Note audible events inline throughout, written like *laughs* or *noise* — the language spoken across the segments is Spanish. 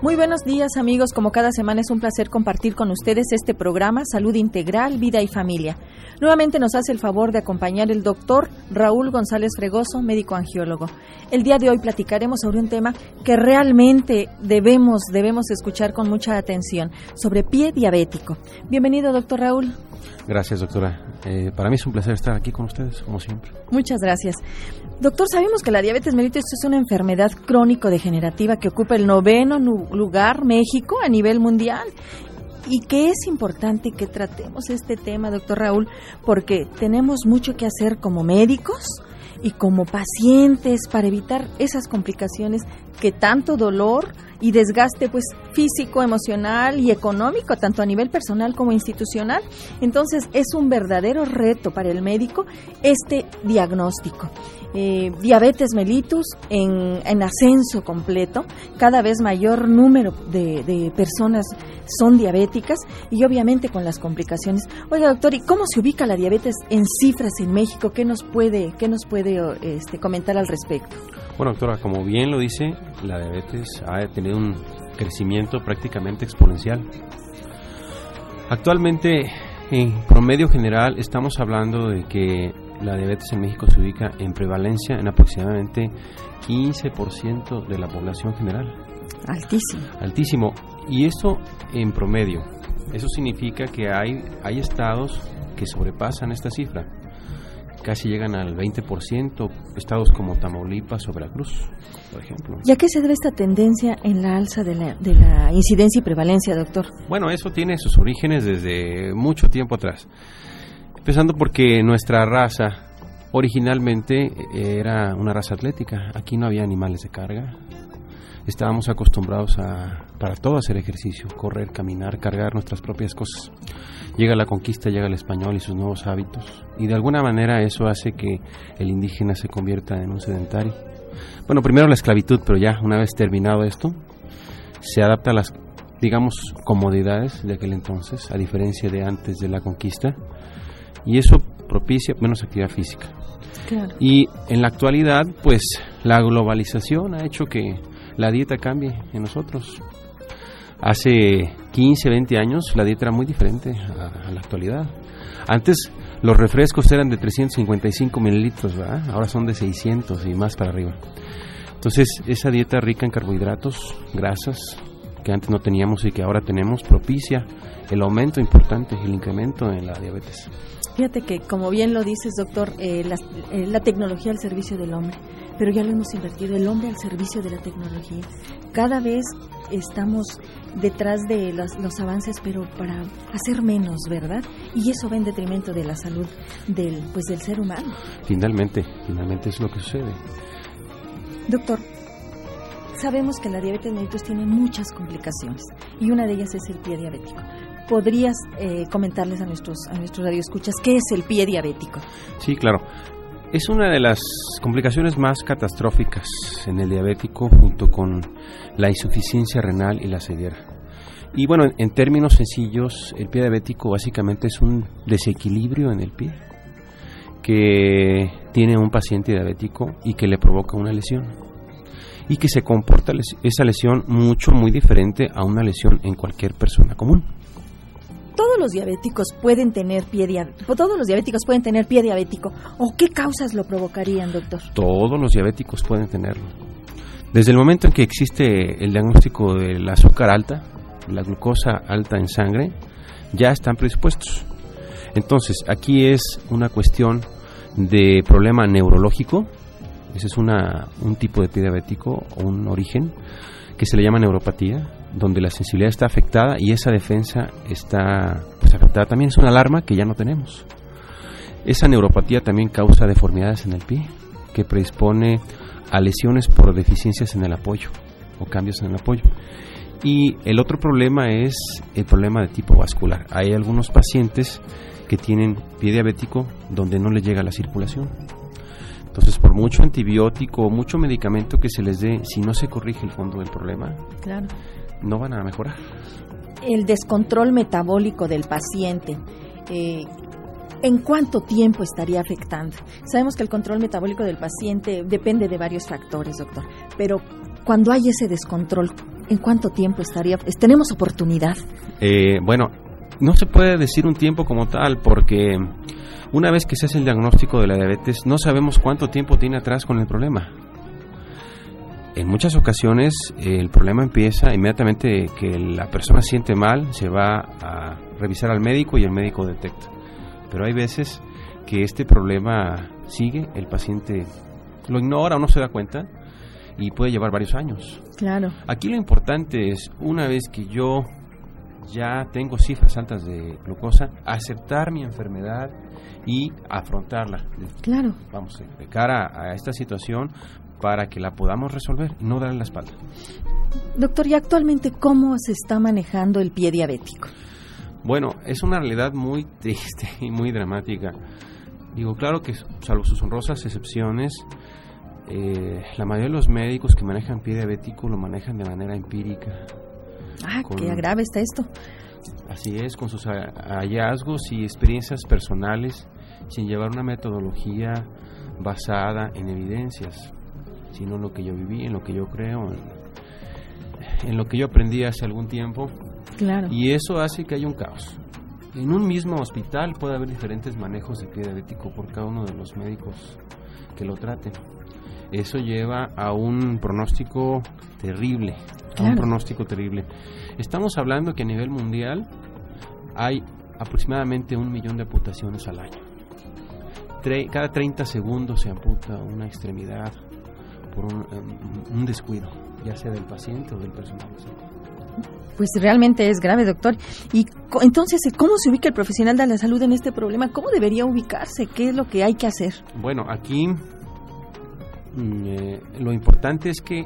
Muy buenos días amigos, como cada semana es un placer compartir con ustedes este programa Salud Integral, Vida y Familia. Nuevamente nos hace el favor de acompañar el doctor Raúl González Fregoso, médico angiólogo. El día de hoy platicaremos sobre un tema que realmente debemos, debemos escuchar con mucha atención, sobre pie diabético. Bienvenido doctor Raúl. Gracias doctora. Eh, para mí es un placer estar aquí con ustedes, como siempre. Muchas gracias. Doctor, sabemos que la diabetes mellitus es una enfermedad crónico-degenerativa que ocupa el noveno lugar México a nivel mundial y que es importante que tratemos este tema, doctor Raúl, porque tenemos mucho que hacer como médicos y como pacientes para evitar esas complicaciones que tanto dolor y desgaste pues físico, emocional y económico, tanto a nivel personal como institucional. Entonces es un verdadero reto para el médico este diagnóstico. Eh, diabetes mellitus en, en, ascenso completo, cada vez mayor número de, de, personas son diabéticas y obviamente con las complicaciones. Oiga, doctor, ¿y cómo se ubica la diabetes en cifras en México? ¿Qué nos puede, qué nos puede este, comentar al respecto? Bueno, doctora, como bien lo dice, la diabetes ha tenido un crecimiento prácticamente exponencial. Actualmente, en promedio general, estamos hablando de que la diabetes en México se ubica en prevalencia en aproximadamente 15% de la población general. Altísimo. Altísimo. Y eso en promedio. Eso significa que hay, hay estados que sobrepasan esta cifra. Casi llegan al 20%, estados como Tamaulipas o Veracruz, por ejemplo. ¿Y a qué se debe esta tendencia en la alza de la, de la incidencia y prevalencia, doctor? Bueno, eso tiene sus orígenes desde mucho tiempo atrás. Empezando porque nuestra raza originalmente era una raza atlética. Aquí no había animales de carga. Estábamos acostumbrados a, para todo, hacer ejercicio, correr, caminar, cargar nuestras propias cosas. Llega la conquista, llega el español y sus nuevos hábitos. Y de alguna manera eso hace que el indígena se convierta en un sedentario. Bueno, primero la esclavitud, pero ya una vez terminado esto, se adapta a las, digamos, comodidades de aquel entonces, a diferencia de antes de la conquista y eso propicia menos actividad física. Y en la actualidad, pues la globalización ha hecho que la dieta cambie en nosotros. Hace 15, 20 años la dieta era muy diferente a, la actualidad. Antes los refrescos eran de 355 mililitros, ¿verdad? ahora son de 600 y más para arriba. Entonces esa dieta rica en carbohidratos, grasas, que antes no teníamos y que ahora tenemos, propicia el aumento importante, el incremento en la diabetes. Fíjate que, como bien lo dices, doctor, eh, eh, la, tecnología al servicio del hombre, pero ya lo hemos invertido, el hombre al servicio de la tecnología. Cada vez estamos detrás de los, los avances, pero para hacer menos, ¿verdad? Y eso va en detrimento de la salud del, pues, del ser humano. Finalmente, finalmente es lo que sucede. Doctor, sabemos que la diabetes mellitus tiene muchas complicaciones y una de ellas es el pie diabético. ¿Podrías eh, comentarles a nuestros, a nuestros radioescuchas qué es el pie diabético? Sí, claro. Es una de las complicaciones más catastróficas en el diabético junto con la insuficiencia renal y la ceguera. Y bueno, en términos sencillos, el pie diabético básicamente es un desequilibrio en el pie que tiene un paciente diabético y que le provoca una lesión y que se comporta esa lesión mucho muy diferente a una lesión en cualquier persona común todos los diabéticos pueden tener pie diabético, todos los diabéticos pueden tener pie diabético o qué causas lo provocarían, doctor? Todos los diabéticos pueden tenerlo. Desde el momento en que existe el diagnóstico del azúcar alta, la glucosa alta en sangre, ya están predispuestos. Entonces, aquí es una cuestión de problema neurológico, ese es una, un tipo de pie diabético o un origen que se le llama neuropatía, donde la sensibilidad está afectada y esa defensa está pues, afectada. También es una alarma que ya no tenemos. Esa neuropatía también causa deformidades en el pie, que predispone a lesiones por deficiencias en el apoyo o cambios en el apoyo. Y el otro problema es el problema de tipo vascular. Hay algunos pacientes que tienen pie diabético donde no les llega la circulación. Entonces, por mucho antibiótico o mucho medicamento que se les dé, si no se corrige el fondo del problema, no van a mejorar. El descontrol metabólico del paciente. Eh, ¿En cuánto tiempo estaría afectando? Sabemos que el control metabólico del paciente depende de varios factores, doctor, pero cuando hay ese descontrol, ¿En cuánto tiempo estaría? ¿Tenemos oportunidad? Eh, bueno, no se puede decir un tiempo como tal porque una vez que se hace el diagnóstico de la diabetes no sabemos cuánto tiempo tiene atrás con el problema. En muchas ocasiones el problema empieza inmediatamente que la persona siente mal, se va a revisar al médico y el médico detecta. Pero hay veces que este problema sigue, el paciente lo ignora o no se da cuenta y puede llevar varios años. Claro. Aquí lo importante es, una vez que yo ya tengo cifras altas de glucosa, aceptar mi enfermedad y afrontarla. Claro. Vamos, de cara a esta situación para que la podamos resolver no darle la espalda. Doctor, ¿y actualmente cómo se está manejando el pie diabético? Bueno, es una realidad muy *laughs* triste y muy dramática. Digo, claro que salvo sus honrosas excepciones, eh, la mayoría de los médicos que manejan pie diabético lo manejan de manera empírica. Ah, qué grave está esto. Así es, con sus hallazgos y experiencias personales, sin llevar una metodología basada en evidencias, sino en lo que yo viví, en lo que yo creo, en, en lo que yo aprendí hace algún tiempo. Claro. Y eso hace que haya un caos. En un mismo hospital puede haber diferentes manejos de pie diabético por cada uno de los médicos que lo traten. Eso lleva a un pronóstico terrible, a un pronóstico terrible. Estamos hablando que a nivel mundial hay aproximadamente un millón de amputaciones al año. cada 30 segundos se amputa una extremidad por un, un descuido, ya sea del paciente o del personal pues realmente es grave, doctor. Y entonces, ¿cómo se ubica el profesional de la salud en este problema? ¿Cómo debería ubicarse? ¿Qué es lo que hay que hacer? Bueno, aquí mm, eh, lo importante es que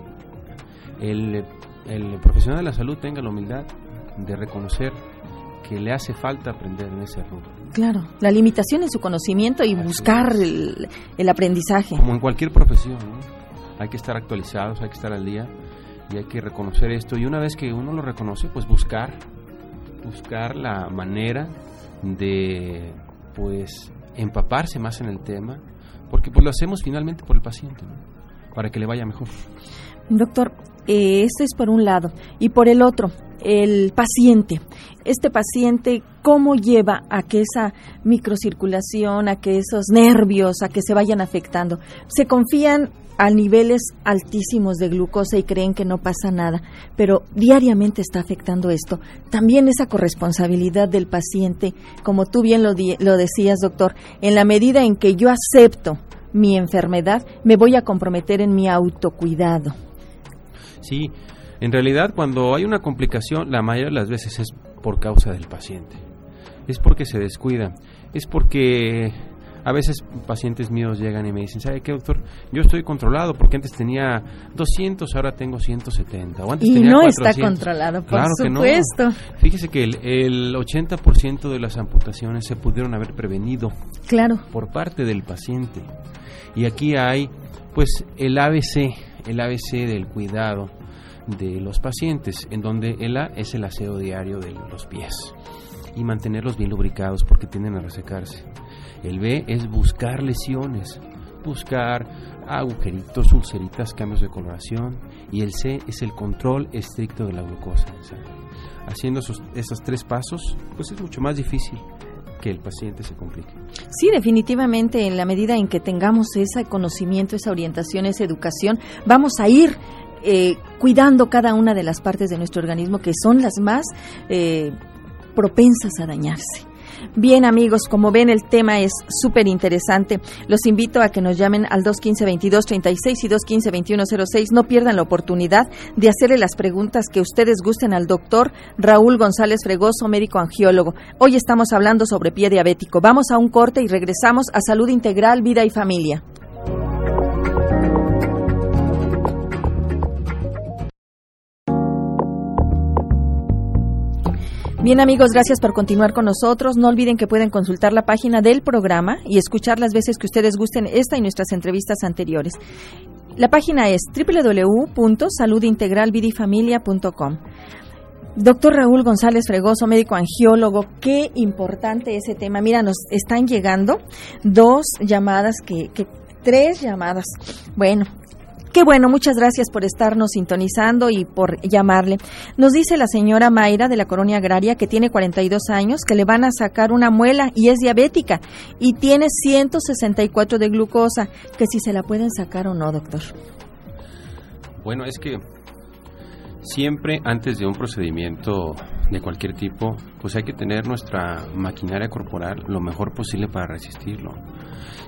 el, el profesional de la salud tenga la humildad de reconocer que le hace falta aprender en ese rubro. Claro, la limitación en su conocimiento y buscar el, el, aprendizaje. Como en cualquier profesión, hay que estar actualizados, hay que estar al día y hay que reconocer esto. Y una vez que uno lo reconoce pues buscar buscar la manera de pues empaparse más en el tema porque pues lo hacemos finalmente por el paciente para que le vaya mejor doctor eh, este es por un lado y por el otro el paciente este paciente cómo lleva a que esa microcirculación a que esos nervios a que se vayan afectando se confían a niveles altísimos de glucosa y creen que no pasa nada, pero diariamente está afectando esto. También esa corresponsabilidad del paciente, como tú bien lo, lo decías, doctor, en la medida en que yo acepto mi enfermedad, me voy a comprometer en mi autocuidado. Sí, en realidad cuando hay una complicación, la mayoría de las veces es por causa del paciente. Es porque se descuida, es porque a veces pacientes míos llegan y me dicen, ¿sabe qué, doctor? Yo estoy controlado porque antes tenía 200, ahora tengo 170. O antes y tenía no está controlado, por claro supuesto. Que no. Fíjese que el, el 80% de las amputaciones se pudieron haber prevenido. Claro. Por parte del paciente. Y aquí hay, pues, el ABC, el ABC del cuidado de los pacientes, en donde el A es el aseo diario de los pies y mantenerlos bien lubricados porque tienden a resecarse. El B es buscar lesiones, buscar agujeritos, ulceritas, cambios de coloración. Y el C es el control estricto de la glucosa Haciendo esos, esos tres pasos, pues es mucho más difícil que el paciente se complique. Sí, definitivamente, en la medida en que tengamos ese conocimiento, esa orientación, esa educación, vamos a ir eh, cuidando cada una de las partes de nuestro organismo que son las más eh, propensas a dañarse. Bien amigos, como ven el tema es súper interesante. Los invito a que nos llamen al 215-2236 y 215-2106. No pierdan la oportunidad de hacerle las preguntas que ustedes gusten al doctor Raúl González Fregoso, médico angiólogo. Hoy estamos hablando sobre pie diabético. Vamos a un corte y regresamos a Salud Integral, Vida y Familia. Bien amigos, gracias por continuar con nosotros. No olviden que pueden consultar la página del programa y escuchar las veces que ustedes gusten esta y nuestras entrevistas anteriores. La página es www.saludintegralvidifamilia.com. Doctor Raúl González Fregoso, médico angiólogo, qué importante ese tema. Mira, nos están llegando dos llamadas que, que tres llamadas. Bueno, Qué bueno, muchas gracias por estarnos sintonizando y por llamarle. Nos dice la señora Mayra de la Colonia Agraria que tiene 42 años, que le van a sacar una muela y es diabética y tiene 164 de glucosa, que si se la pueden sacar o no, doctor. Bueno, es que siempre antes de un procedimiento de cualquier tipo, pues hay que tener nuestra maquinaria corporal lo mejor posible para resistirlo.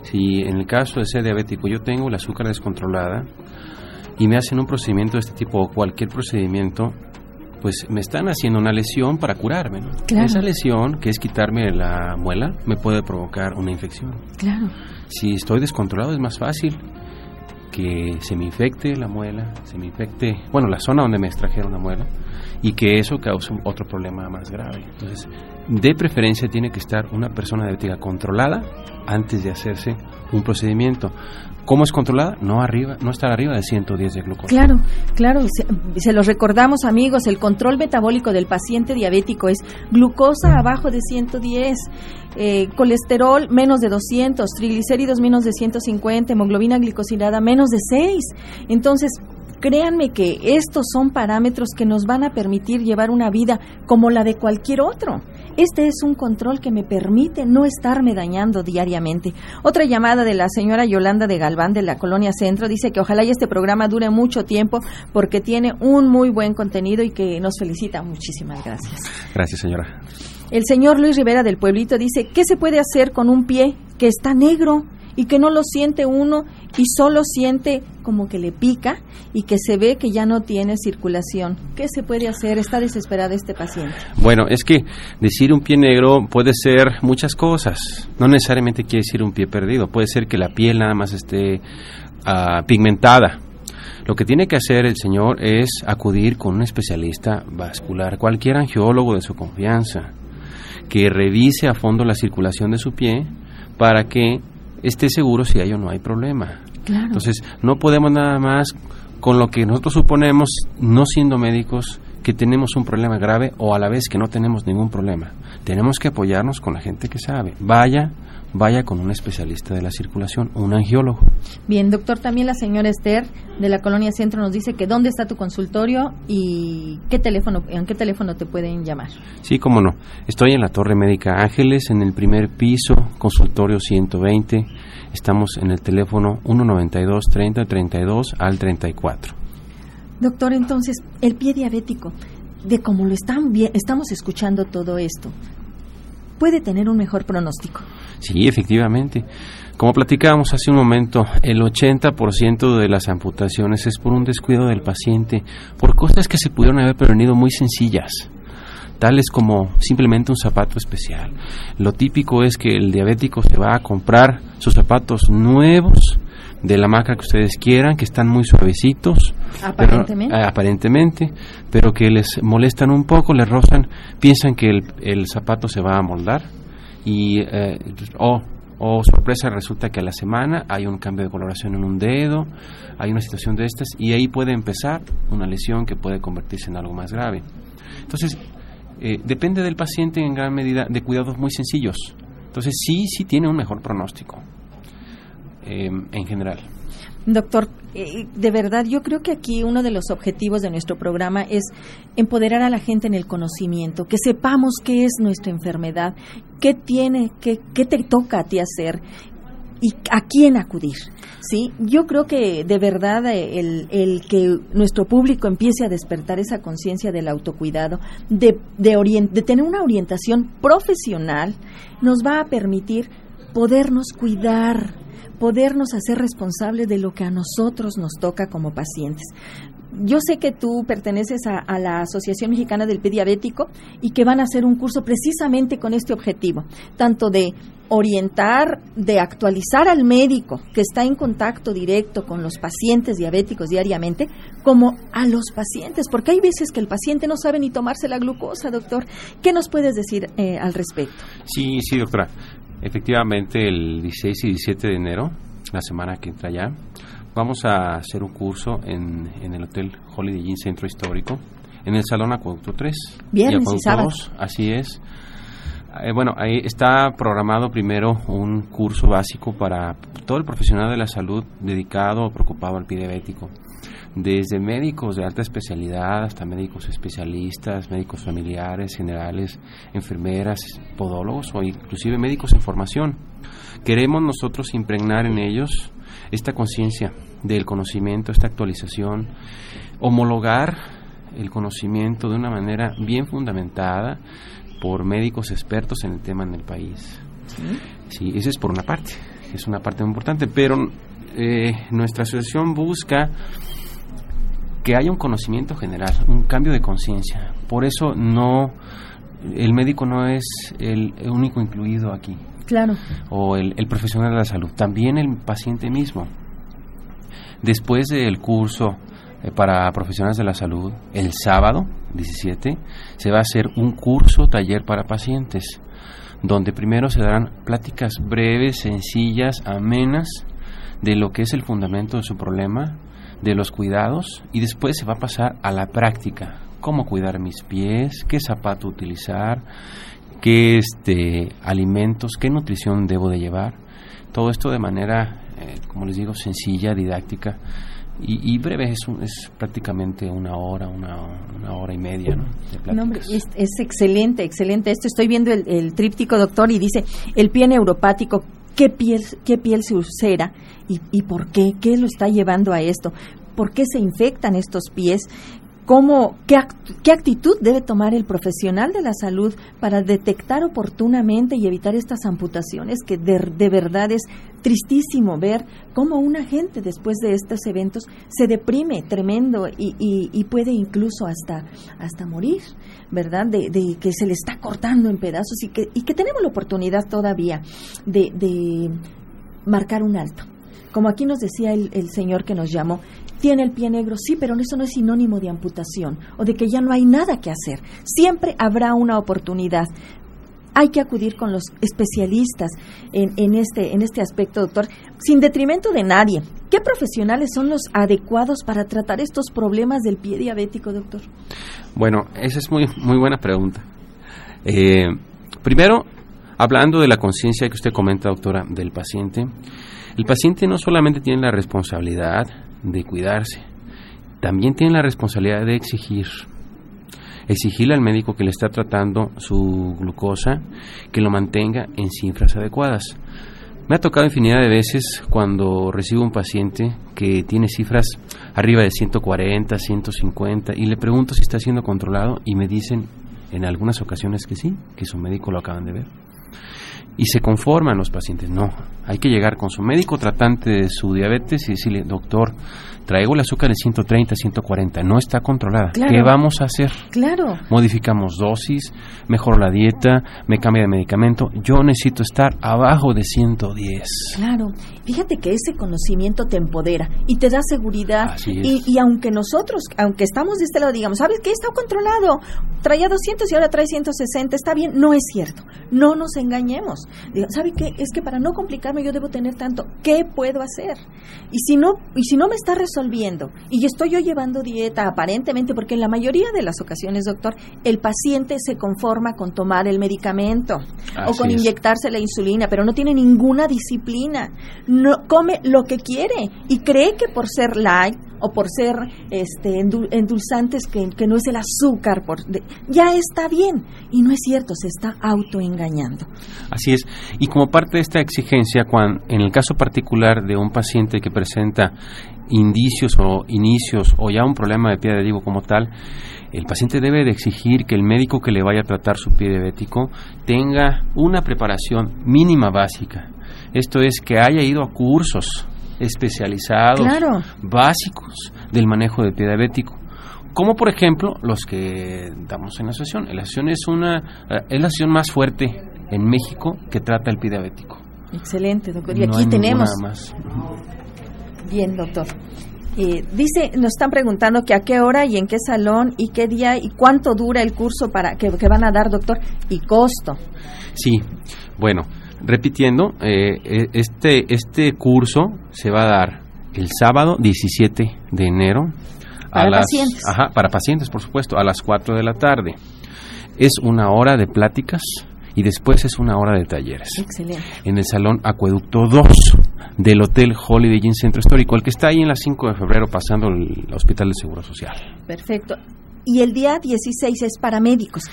Si en el caso de ser diabético yo tengo el azúcar descontrolada y me hacen un procedimiento de este tipo o cualquier procedimiento, pues me están haciendo una lesión para curarme. Esa lesión, que es quitarme la muela, me puede provocar una infección. Claro. Si estoy descontrolado es más fácil que se me infecte la muela, se me infecte, bueno, la zona donde me extrajeron la muela, y que eso cause otro problema más grave. Entonces, de preferencia tiene que estar una persona diabética controlada antes de hacerse un procedimiento. ¿Cómo es controlada? No arriba, no estar arriba de 110 de glucosa. Claro, claro, se, los recordamos amigos, el control metabólico del paciente diabético es glucosa abajo de 110, eh, colesterol menos de 200, triglicéridos menos de 150, hemoglobina glicosilada menos de 6. Entonces, créanme que estos son parámetros que nos van a permitir llevar una vida como la de cualquier otro. Este es un control que me permite no estarme dañando diariamente. Otra llamada de la señora Yolanda de Galván de la Colonia Centro dice que ojalá y este programa dure mucho tiempo porque tiene un muy buen contenido y que nos felicita. Muchísimas gracias. Gracias, señora. El señor Luis Rivera del Pueblito dice, ¿qué se puede hacer con un pie que está negro? y que no lo siente uno y solo siente como que le pica y que se ve que ya no tiene circulación. ¿Qué se puede hacer? Está desesperado este paciente. Bueno, es que decir un pie negro puede ser muchas cosas. No necesariamente quiere decir un pie perdido. Puede ser que la piel nada más esté uh, pigmentada. Lo que tiene que hacer el señor es acudir con un especialista vascular, cualquier angiólogo de su confianza, que revise a fondo la circulación de su pie para que esté seguro si hay o no hay problema. Entonces, no podemos nada más con lo que nosotros suponemos, no siendo médicos, que tenemos un problema grave o a la vez que no tenemos ningún problema. Tenemos que apoyarnos con la gente que sabe. Vaya, vaya con un especialista de la circulación, un angiólogo. Bien, doctor, también la señora Esther de la Colonia Centro nos dice que dónde está tu consultorio y qué teléfono, en qué teléfono te pueden llamar. Sí, cómo no. Estoy en la Torre Médica Ángeles, en el primer piso, consultorio 120. Estamos en el teléfono 192 30 32 al 34. Doctor, entonces, el pie diabético, de cómo lo están estamos escuchando todo esto, puede tener un mejor pronóstico. Sí, efectivamente. Como platicábamos hace un momento, el 80% de las amputaciones es por un descuido del paciente, por cosas que se pudieron haber prevenido muy sencillas, tales como simplemente un zapato especial. Lo típico es que el diabético se va a comprar sus zapatos nuevos de la marca que ustedes quieran, que están muy suavecitos. Aparentemente. Pero, aparentemente, pero que les molestan un poco, les rozan, piensan que el, zapato se va a moldar y, eh, oh, oh, sorpresa, resulta que a la semana hay un cambio de coloración en un dedo, hay una situación de estas y ahí puede empezar una lesión que puede convertirse en algo más grave. Entonces, eh, depende del paciente en gran medida de cuidados muy sencillos. Entonces, sí, sí tiene un mejor pronóstico. Em, en general. Doctor, eh, de verdad, yo creo que aquí uno de los objetivos de nuestro programa es empoderar a la gente en el conocimiento, que sepamos qué es nuestra enfermedad, qué tiene, qué, qué te toca a ti hacer y a quién acudir. Sí, yo creo que de verdad eh, el, el que nuestro público empiece a despertar esa conciencia del autocuidado, de, de, de tener una orientación profesional, nos va a permitir podernos cuidar, podernos hacer responsables de lo que a nosotros nos toca como pacientes. Yo sé que tú perteneces a, la Asociación Mexicana del Pediabético y que van a hacer un curso precisamente con este objetivo, tanto de orientar, de actualizar al médico que está en contacto directo con los pacientes diabéticos diariamente, como a los pacientes, porque hay veces que el paciente no sabe ni tomarse la glucosa, doctor. ¿Qué nos puedes decir eh, al respecto? Sí, sí, doctora. Efectivamente, el 16 y 17 de enero, la semana que entra ya, vamos a hacer un curso en, en el Hotel Holiday Inn Centro Histórico, en el Salón Acueducto 3. Viernes y, y sábado. así es. Eh, bueno, ahí está programado primero un curso básico para todo el profesional de la salud dedicado o preocupado al pie diabético desde médicos de alta especialidad hasta médicos especialistas, médicos familiares, generales, enfermeras, podólogos o inclusive médicos en formación. Queremos nosotros impregnar en ellos esta conciencia del conocimiento, esta actualización, homologar el conocimiento de una manera bien fundamentada por médicos expertos en el tema en el país. Sí, esa es por una parte, es una parte muy importante, pero eh, nuestra asociación busca que haya un conocimiento general, un cambio de conciencia. Por eso no, el médico no es el único incluido aquí. Claro. O el, profesional de la salud, también el paciente mismo. Después del curso eh, para profesionales de la salud, el sábado 17, se va a hacer un curso taller para pacientes, donde primero se darán pláticas breves, sencillas, amenas, de lo que es el fundamento de su problema, de los cuidados y después se va a pasar a la práctica. Cómo cuidar mis pies, qué zapato utilizar, qué este, alimentos, qué nutrición debo de llevar. Todo esto de manera, eh, como les digo, sencilla, didáctica y, breve. Es, es prácticamente una hora, una, hora y media ¿no? es, excelente, excelente. Esto estoy viendo el, tríptico, doctor, y dice el pie neuropático qué piel, qué piel se ulcera y, y por qué, qué lo está llevando a esto, por qué se infectan estos pies, cómo, qué, qué, actitud debe tomar el profesional de la salud para detectar oportunamente y evitar estas amputaciones, que de, verdad es tristísimo ver cómo una gente después de estos eventos se deprime tremendo y, y, puede incluso hasta, hasta morir, ¿verdad? De, de, que se le está cortando en pedazos y que, y que tenemos la oportunidad todavía de, de marcar un alto. Como aquí nos decía el, el señor que nos llamó, tiene el pie negro, sí, pero eso no es sinónimo de amputación o de que ya no hay nada que hacer. Siempre habrá una oportunidad. Hay que acudir con los especialistas en, este, en este aspecto, doctor, sin detrimento de nadie. ¿Qué profesionales son los adecuados para tratar estos problemas del pie diabético, doctor? Bueno, esa es muy, muy buena pregunta. Eh, primero, hablando de la conciencia que usted comenta, doctora, del paciente, el paciente no solamente tiene la responsabilidad de cuidarse. También tiene la responsabilidad de exigir, exigirle al médico que le está tratando su glucosa que lo mantenga en cifras adecuadas. Me ha tocado infinidad de veces cuando recibo un paciente que tiene cifras arriba de 140, 150 y le pregunto si está siendo controlado y me dicen en algunas ocasiones que sí, que su médico lo acaban de ver y se conforman los pacientes. No, hay que llegar con su médico tratante de su diabetes y decirle, doctor, traigo el azúcar de 130, 140, no está controlada. ¿Qué vamos a hacer? Claro. Modificamos dosis, mejoro la dieta, me cambia de medicamento. Yo necesito estar abajo de 110. Claro. Fíjate que ese conocimiento te empodera y te da seguridad. Y, y, aunque nosotros, aunque estamos de este lado, digamos, ¿sabes qué? Está controlado. Traía 200 y ahora trae 160, está bien. No es cierto. No nos engañemos. ¿Sabe qué? Es que para no yo debo tener tanto. ¿Qué puedo hacer? Y si no, y si no me está resolviendo y estoy yo llevando dieta aparentemente, porque en la mayoría de las ocasiones, doctor, el paciente se conforma con tomar el medicamento o con inyectarse la insulina, pero no tiene ninguna disciplina. No come lo que quiere y cree que por ser light o por ser este endulzantes que, que no es el azúcar, por, ya está bien. Y no es cierto, se está autoengañando. Así es. Y como parte de esta exigencia, cuando, en el caso particular de un paciente que presenta indicios o inicios o ya un problema de pie diabético como tal, el paciente debe de exigir que el médico que le vaya a tratar su pie diabético tenga una preparación mínima básica. Esto es que haya ido a cursos especializados, básicos del manejo del pie diabético como por ejemplo los que damos en la asociación. La asociación es una es la asociación más fuerte en México que trata el pie diabético. Excelente, doctor. Y aquí tenemos Bien, doctor. Eh, dice, nos están preguntando que a qué hora y en qué salón y qué día y cuánto dura el curso para que, van a dar, doctor, y costo. Sí, bueno, repitiendo, eh, e, este, este curso se va a dar el sábado 17 de enero. Para pacientes. Ajá, para pacientes, por supuesto, a las 4 de la tarde. Es una hora de pláticas y después es una hora de talleres. Excelente. En el Salón Acueducto 2 del Hotel Holiday Inn Centro Histórico, el que está ahí en la 5 de febrero pasando el Hospital de Seguro Social. Perfecto. Y el día 16 es para médicos.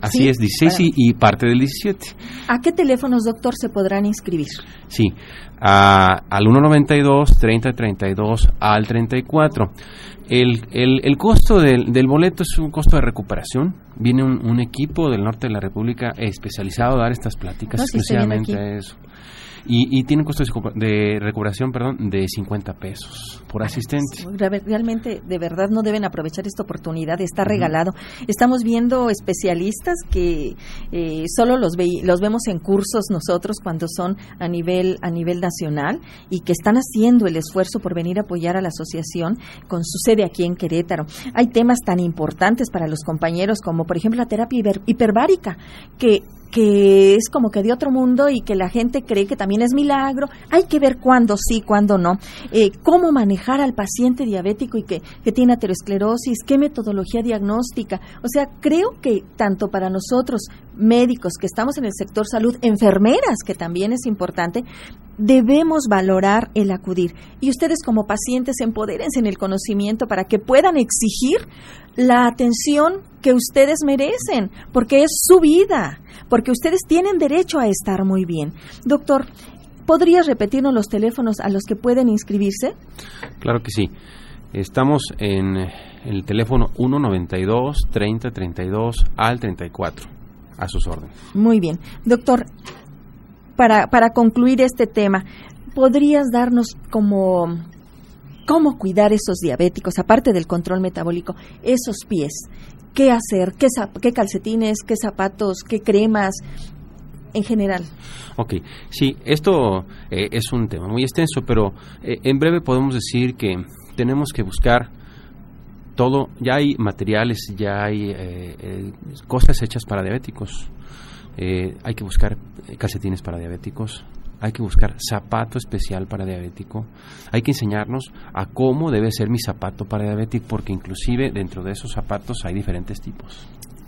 Así Sí, es, 16 y, y parte del 17. ¿A qué teléfonos, doctor, se podrán inscribir? Sí, a- al 192, 30, 32, al 34. El, el, el costo del, del boleto es un costo de recuperación. Viene un, un equipo del norte de la República especializado a dar estas pláticas No, a eso. Y, y tiene un costo de recu- de recuperación perdón, de 50 pesos por asistente. Re- Realmente, de verdad, no deben aprovechar esta oportunidad, está regalado. Estamos viendo especialistas que eh, solo los, ve- los vemos en cursos nosotros cuando son a nivel, a nivel nacional y que están haciendo el esfuerzo por venir a apoyar a la asociación con su sede aquí en Querétaro. Hay temas tan importantes para los compañeros como, por ejemplo, la terapia hiper- hiperbárica, que que es como que de otro mundo y que la gente cree que también es milagro. Hay que ver cuándo sí, cuándo no. Eh, cómo manejar al paciente diabético y que, que tiene aterosclerosis, qué metodología diagnóstica. O sea, creo que tanto para nosotros, médicos que estamos en el sector salud, enfermeras, que también es importante, debemos valorar el acudir. Y ustedes como pacientes empodérense en el conocimiento para que puedan exigir la atención que ustedes merecen, porque es su vida, porque ustedes tienen derecho a estar muy bien. Doctor, ¿podrías repetirnos los teléfonos a los que pueden inscribirse? Claro que sí. Estamos en el teléfono 192 30 32 al 34. A sus órdenes. Muy bien. Doctor, para, para concluir este tema, ¿podrías darnos como cómo cuidar esos diabéticos, aparte del control metabólico, esos pies? ¿Qué hacer? ¿Qué, calcetines? ¿Qué zapatos? ¿Qué cremas? En general. Ok, sí, esto eh, es un tema muy extenso, pero eh, en breve podemos decir que tenemos que buscar todo, ya hay materiales, ya hay eh, cosas hechas para diabéticos. Hay que buscar calcetines para diabéticos, hay que buscar zapato especial para diabético, hay que enseñarnos a cómo debe ser mi zapato para diabético, porque inclusive dentro de esos zapatos hay diferentes tipos.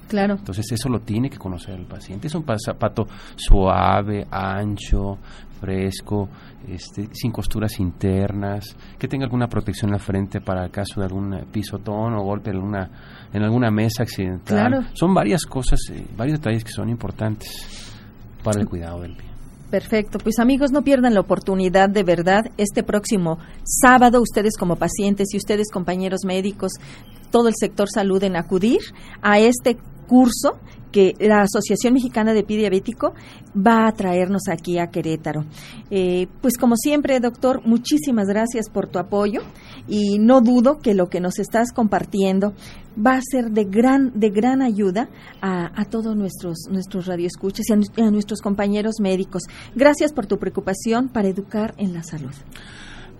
Claro. Entonces eso lo tiene que conocer el paciente. Es un pa- zapato suave, ancho, fresco, este, sin costuras internas, que tenga alguna protección en la frente para el caso de algún eh, pisotón o golpe en alguna, en alguna mesa accidental. Claro. Son varias cosas, eh, varios detalles que son importantes para el cuidado del pie. Perfecto, pues amigos, no pierdan la oportunidad de verdad este próximo sábado, ustedes como pacientes y ustedes compañeros médicos, todo el sector salud en acudir a este curso que la Asociación Mexicana de Pie Diabético va a traernos aquí a Querétaro. Eh, pues como siempre, doctor, muchísimas gracias por tu apoyo y no dudo que lo que nos estás compartiendo va a ser de gran, de gran ayuda a, a todos nuestros, nuestros radioescuchas y a, nu- a nuestros compañeros médicos. Gracias por tu preocupación para educar en la salud.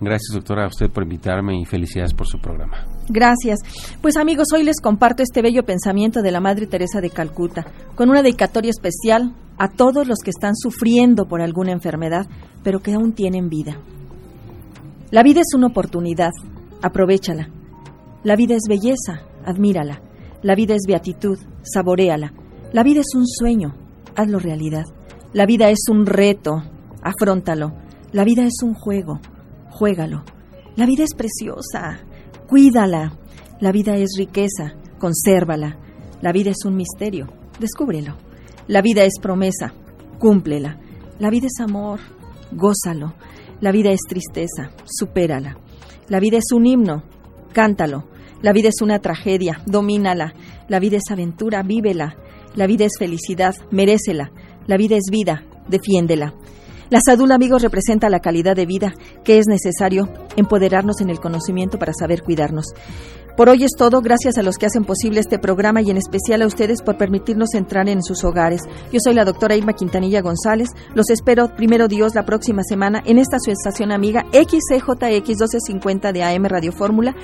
Gracias, doctora, a usted por invitarme y felicidades por su programa. Gracias. Pues amigos, hoy les comparto este bello pensamiento de la Madre Teresa de Calcuta, con una dedicatoria especial a todos los que están sufriendo por alguna enfermedad, pero que aún tienen vida. La vida es una oportunidad, aprovechala. La vida es belleza, admírala. La vida es beatitud, saboréala. La vida es un sueño, hazlo realidad. La vida es un reto, afróntalo. La vida es un juego, juégalo. La vida es preciosa, cuídala. La vida es riqueza, consérvala. La vida es un misterio, descúbrelo. La vida es promesa, cúmplela. La vida es amor, gózalo. La vida es tristeza, supérala. La vida es un himno, cántalo. La vida es una tragedia, domínala. La vida es aventura, vívela. La vida es felicidad, merécela. La vida es vida, defiéndela. La salud, amigos, representa la calidad de vida que es necesario empoderarnos en el conocimiento para saber cuidarnos. Por hoy es todo, gracias a los que hacen posible este programa y en especial a ustedes por permitirnos entrar en sus hogares. Yo soy la doctora Irma Quintanilla González. Los espero, primero Dios, la próxima semana en esta su estación amiga XCJX 1250 de AM Radio Fórmula